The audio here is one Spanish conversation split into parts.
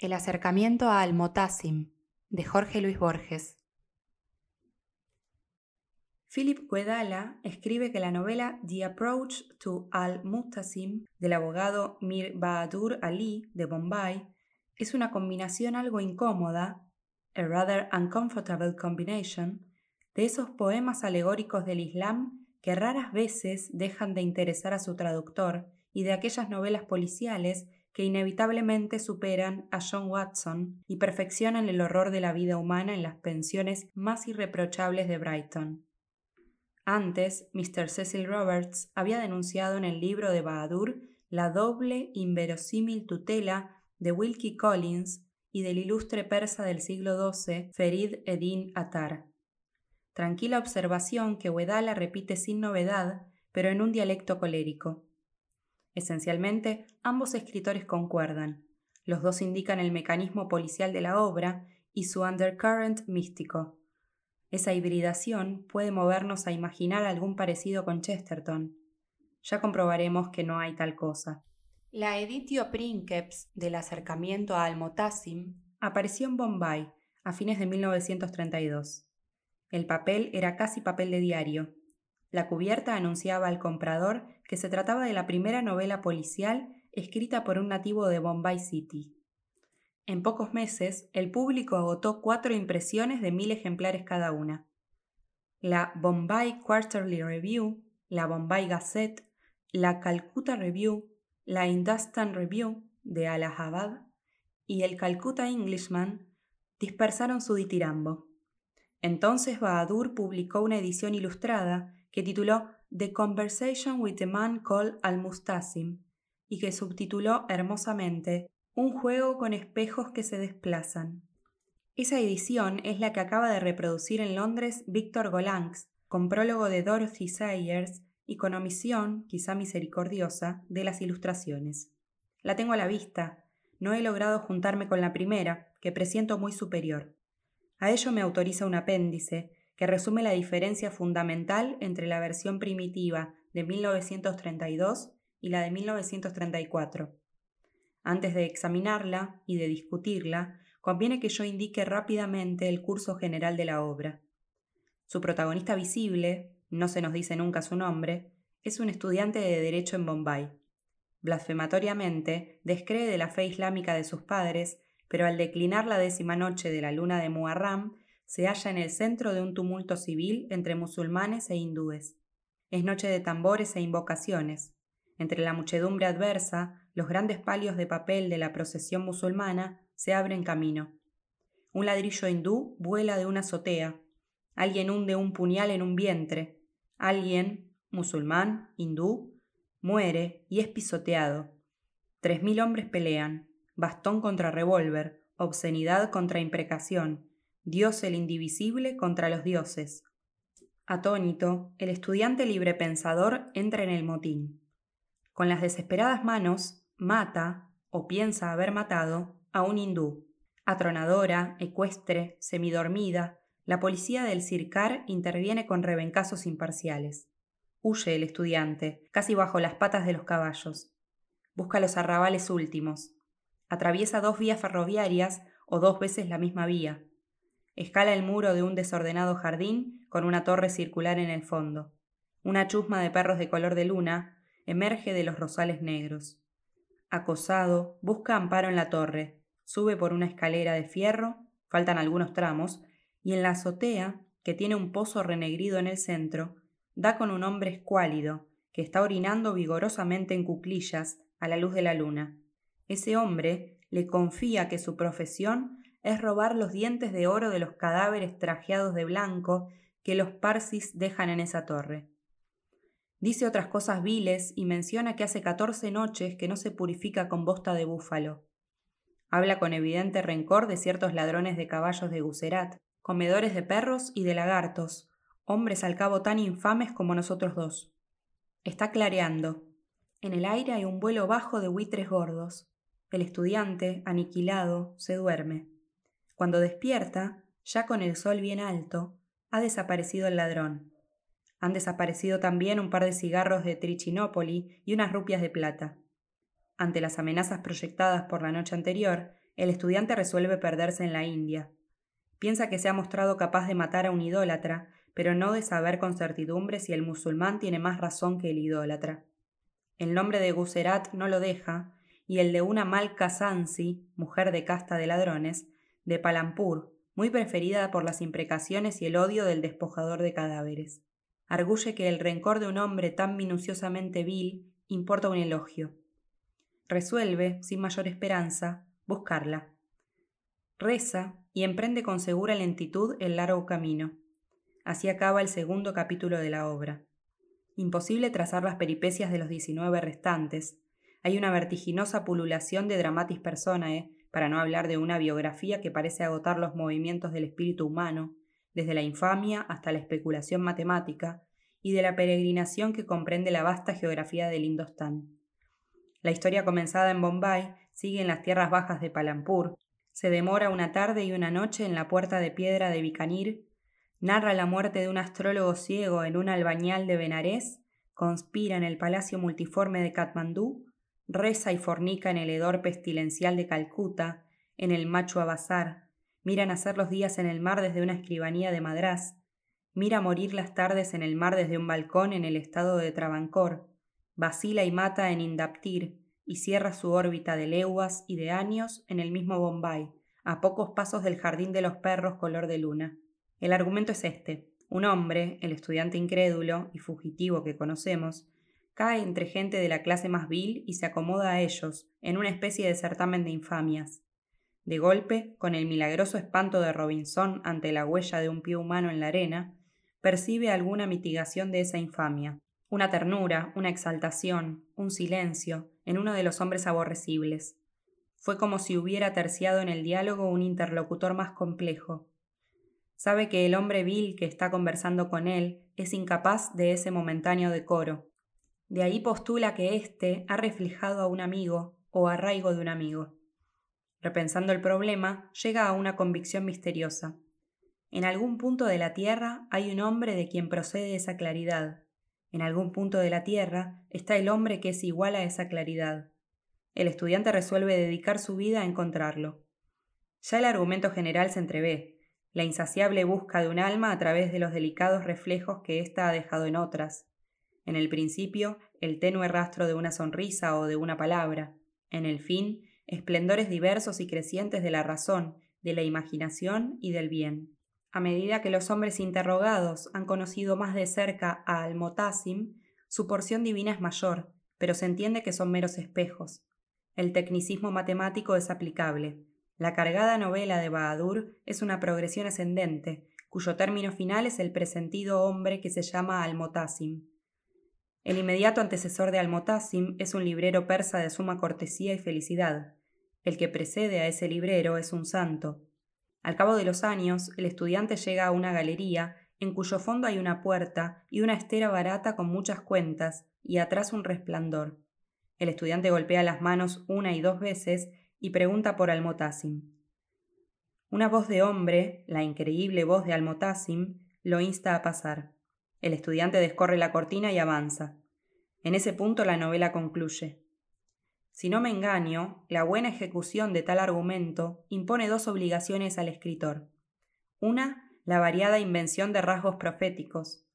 El acercamiento a Al-Motasim, de Jorge Luis Borges. Philip Guedala escribe que la novela The Approach to Al-Muttasim del abogado Mir Bahadur Ali de Bombay es una combinación algo incómoda, a rather uncomfortable combination, de esos poemas alegóricos del Islam que raras veces dejan de interesar a su traductor y de aquellas novelas policiales que inevitablemente superan a John Watson y perfeccionan el horror de la vida humana en las pensiones más irreprochables de Brighton. Antes, Mr. Cecil Roberts había denunciado en el libro de Bahadur la doble inverosímil tutela de Wilkie Collins y del ilustre persa del siglo XII, Ferid Eddin Attar. Tranquila observación que Wedala repite sin novedad, pero en un dialecto colérico. Esencialmente, ambos escritores concuerdan. Los dos indican el mecanismo policial de la obra y su undercurrent místico. Esa hibridación puede movernos a imaginar algún parecido con Chesterton. Ya comprobaremos que no hay tal cosa. La Editio Princeps del acercamiento a Almotassim apareció en Bombay a fines de 1932. El papel era casi papel de diario, la cubierta anunciaba al comprador que se trataba de la primera novela policial escrita por un nativo de Bombay City. En pocos meses, el público agotó cuatro impresiones de mil ejemplares cada una. La Bombay Quarterly Review, la Bombay Gazette, la Calcutta Review, la Hindustan Review de Allahabad y el Calcutta Englishman dispersaron su ditirambo. Entonces Bahadur publicó una edición ilustrada que tituló The Conversation with the Man Called Al-Mustasim y que subtituló hermosamente Un juego con espejos que se desplazan. Esa edición es la que acaba de reproducir en Londres Víctor Golanx, con prólogo de Dorothy Sayers y con omisión, quizá misericordiosa, de las ilustraciones. La tengo a la vista. No he logrado juntarme con la primera, que presiento muy superior. A ello me autoriza un apéndice, que resume la diferencia fundamental entre la versión primitiva de 1932 y la de 1934. Antes de examinarla y de discutirla, conviene que yo indique rápidamente el curso general de la obra. Su protagonista visible, no se nos dice nunca su nombre, es un estudiante de Derecho en Bombay. Blasfematoriamente, descree de la fe islámica de sus padres, pero al declinar la décima noche de la luna de Muharram, se halla en el centro de un tumulto civil entre musulmanes e hindúes. Es noche de tambores e invocaciones. Entre la muchedumbre adversa, los grandes palios de papel de la procesión musulmana se abren camino. Un ladrillo hindú vuela de una azotea. Alguien hunde un puñal en un vientre. Alguien, musulmán, hindú, muere y es pisoteado. Tres mil hombres pelean, bastón contra revólver, obscenidad contra imprecación, Dios el indivisible contra los dioses. Atónito, el estudiante librepensador entra en el motín. Con las desesperadas manos, mata, o piensa haber matado, a un hindú. Atronadora, ecuestre, semidormida, la policía del circar interviene con rebencazos imparciales. Huye el estudiante, casi bajo las patas de los caballos. Busca los arrabales últimos. Atraviesa dos vías ferroviarias o dos veces la misma vía Escala el muro de un desordenado jardín con una torre circular en el fondo. Una chusma de perros de color de luna emerge de los rosales negros. Acosado, busca amparo en la torre, sube por una escalera de fierro, faltan algunos tramos, y en la azotea, que tiene un pozo renegrido en el centro, da con un hombre escuálido, que está orinando vigorosamente en cuclillas a la luz de la luna. Ese hombre le confía que su profesión es robar los dientes de oro de los cadáveres trajeados de blanco que los parsis dejan en esa torre. Dice otras cosas viles y menciona que hace catorce noches que no se purifica con bosta de búfalo. Habla con evidente rencor de ciertos ladrones de caballos de Guserat, comedores de perros y de lagartos, hombres al cabo tan infames como nosotros dos. Está clareando. En el aire hay un vuelo bajo de buitres gordos. El estudiante, aniquilado, se duerme. Cuando despierta, ya con el sol bien alto, ha desaparecido el ladrón. Han desaparecido también un par de cigarros de Trichinópoli y unas rupias de plata. Ante las amenazas proyectadas por la noche anterior, el estudiante resuelve perderse en la India. Piensa que se ha mostrado capaz de matar a un idólatra, pero no de saber con certidumbre si el musulmán tiene más razón que el idólatra. El nombre de Guserat no lo deja, y el de una Malka Sansi, mujer de casta de ladrones, de Palampur, muy preferida por las imprecaciones y el odio del despojador de cadáveres. Arguye que el rencor de un hombre tan minuciosamente vil importa un elogio. Resuelve, sin mayor esperanza, buscarla. Reza y emprende con segura lentitud el largo camino. Así acaba el segundo capítulo de la obra. Imposible trazar las peripecias de los diecinueve restantes. Hay una vertiginosa pululación de dramatis personae, para no hablar de una biografía que parece agotar los movimientos del espíritu humano, desde la infamia hasta la especulación matemática, y de la peregrinación que comprende la vasta geografía del Indostán. La historia comenzada en Bombay sigue en las tierras bajas de Palampur, se demora una tarde y una noche en la puerta de piedra de Bikanir, narra la muerte de un astrólogo ciego en un albañal de Benarés, conspira en el palacio multiforme de Katmandú, reza y fornica en el hedor pestilencial de Calcuta, en el macho Abazar, mira nacer los días en el mar desde una escribanía de Madrás, mira morir las tardes en el mar desde un balcón en el estado de Travancore, vacila y mata en Indaptir y cierra su órbita de leguas y de años en el mismo Bombay, a pocos pasos del jardín de los perros color de luna. El argumento es este. Un hombre, el estudiante incrédulo y fugitivo que conocemos, cae entre gente de la clase más vil y se acomoda a ellos, en una especie de certamen de infamias. De golpe, con el milagroso espanto de Robinson ante la huella de un pie humano en la arena, percibe alguna mitigación de esa infamia, una ternura, una exaltación, un silencio, en uno de los hombres aborrecibles. Fue como si hubiera terciado en el diálogo un interlocutor más complejo. Sabe que el hombre vil que está conversando con él es incapaz de ese momentáneo decoro. De ahí postula que éste ha reflejado a un amigo o arraigo de un amigo. Repensando el problema, llega a una convicción misteriosa. En algún punto de la Tierra hay un hombre de quien procede esa claridad, en algún punto de la Tierra está el hombre que es igual a esa claridad. El estudiante resuelve dedicar su vida a encontrarlo. Ya el argumento general se entrevé, la insaciable busca de un alma a través de los delicados reflejos que ésta ha dejado en otras. En el principio, el tenue rastro de una sonrisa o de una palabra. En el fin, esplendores diversos y crecientes de la razón, de la imaginación y del bien. A medida que los hombres interrogados han conocido más de cerca a Al-Motasim, su porción divina es mayor, pero se entiende que son meros espejos. El tecnicismo matemático es aplicable. La cargada novela de Bahadur es una progresión ascendente, cuyo término final es el presentido hombre que se llama Al-Motasim. El inmediato antecesor de Al-Motasim es un librero persa de suma cortesía y felicidad. El que precede a ese librero es un santo, al cabo de los años, el estudiante llega a una galería en cuyo fondo hay una puerta y una estera barata con muchas cuentas y atrás un resplandor. El estudiante golpea las manos una y dos veces y pregunta por Almotasim. Una voz de hombre, la increíble voz de Almotasim, lo insta a pasar. El estudiante descorre la cortina y avanza. En ese punto la novela concluye. Si no me engaño, la buena ejecución de tal argumento impone dos obligaciones al escritor. Una, la variada invención de rasgos proféticos.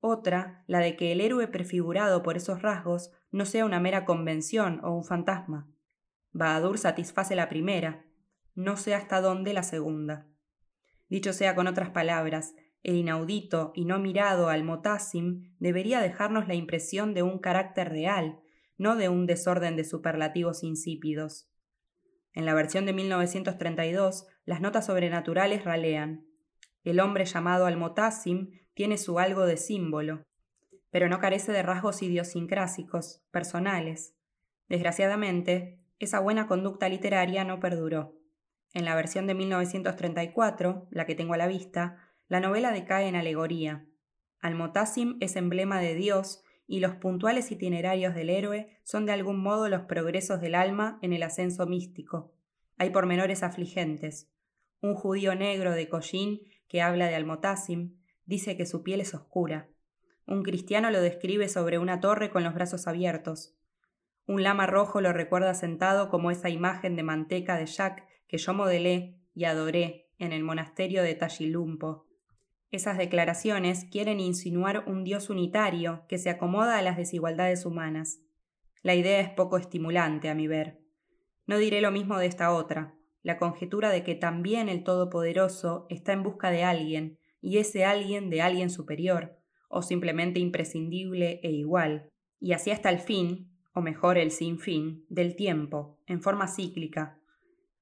Otra, la de que el héroe prefigurado por esos rasgos no sea una mera convención o un fantasma. Bahadur satisface la primera, no sé hasta dónde la segunda. Dicho sea con otras palabras, el inaudito y no mirado al motasim debería dejarnos la impresión de un carácter real, no de un desorden de superlativos insípidos. En la versión de 1932, las notas sobrenaturales ralean. El hombre llamado Almotasim tiene su algo de símbolo, pero no carece de rasgos idiosincrásicos, personales. Desgraciadamente, esa buena conducta literaria no perduró. En la versión de 1934, la que tengo a la vista, la novela decae en alegoría. Almotasim es emblema de Dios y los puntuales itinerarios del héroe son de algún modo los progresos del alma en el ascenso místico. Hay pormenores afligentes. Un judío negro de Collín que habla de Almotasim dice que su piel es oscura. Un cristiano lo describe sobre una torre con los brazos abiertos. Un lama rojo lo recuerda sentado como esa imagen de manteca de Jack que yo modelé y adoré en el monasterio de Tashilumpo. Esas declaraciones quieren insinuar un Dios unitario que se acomoda a las desigualdades humanas. La idea es poco estimulante, a mi ver. No diré lo mismo de esta otra, la conjetura de que también el Todopoderoso está en busca de alguien, y ese alguien de alguien superior, o simplemente imprescindible e igual, y así hasta el fin, o mejor el sin fin, del tiempo, en forma cíclica.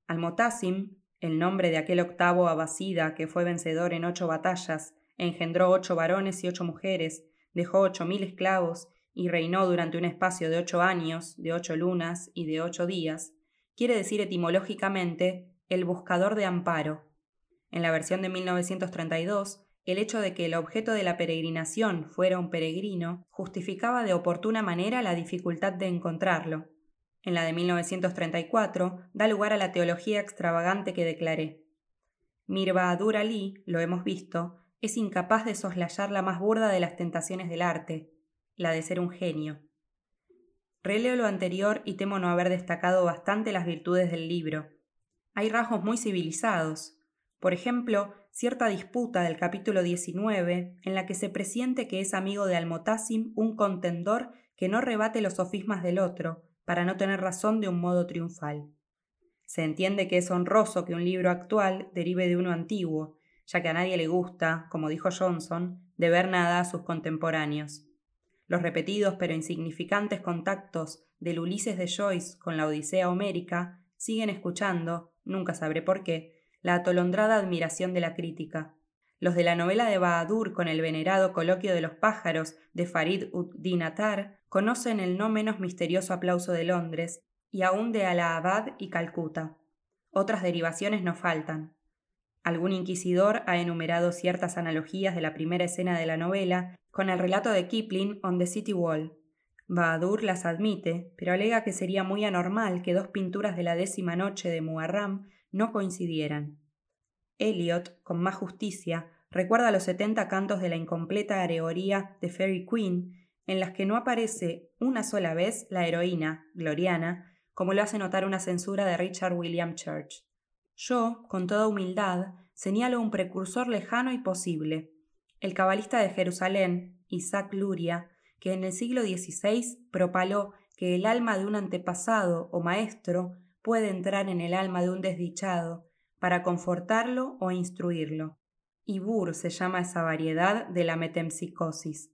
Al-Motasim, el nombre de aquel octavo abasida que fue vencedor en ocho batallas, engendró ocho varones y ocho mujeres, dejó ocho mil esclavos y reinó durante un espacio de ocho años, de ocho lunas y de ocho días, quiere decir etimológicamente el buscador de amparo. En la versión de 1932, el hecho de que el objeto de la peregrinación fuera un peregrino justificaba de oportuna manera la dificultad de encontrarlo. En la de 1934 da lugar a la teología extravagante que declaré. Mirba Adur Ali, lo hemos visto, es incapaz de soslayar la más burda de las tentaciones del arte, la de ser un genio. Releo lo anterior y temo no haber destacado bastante las virtudes del libro. Hay rasgos muy civilizados. Por ejemplo, cierta disputa del capítulo 19, en la que se presiente que es amigo de Almotasim un contendor que no rebate los sofismas del otro, para no tener razón de un modo triunfal. Se entiende que es honroso que un libro actual derive de uno antiguo, ya que a nadie le gusta, como dijo Johnson, deber nada a sus contemporáneos. Los repetidos pero insignificantes contactos del Ulises de Joyce con la Odisea homérica siguen escuchando, nunca sabré por qué, la atolondrada admiración de la crítica. Los de la novela de Bahadur con el venerado coloquio de los pájaros de Farid ud-Din Attar conocen el no menos misterioso aplauso de Londres y aún de Allahabad y Calcuta. Otras derivaciones no faltan. Algún inquisidor ha enumerado ciertas analogías de la primera escena de la novela con el relato de Kipling on the City Wall. Bahadur las admite, pero alega que sería muy anormal que dos pinturas de la décima noche de Muharram no coincidieran. Eliot, con más justicia, recuerda los setenta cantos de la incompleta areoría de Fairy Queen, en las que no aparece una sola vez la heroína, Gloriana, como lo hace notar una censura de Richard William Church. Yo, con toda humildad, señalo un precursor lejano y posible, el cabalista de Jerusalén, Isaac Luria, que en el siglo XVI propaló que el alma de un antepasado o maestro puede entrar en el alma de un desdichado para confortarlo o instruirlo. Ibur se llama esa variedad de la metempsicosis.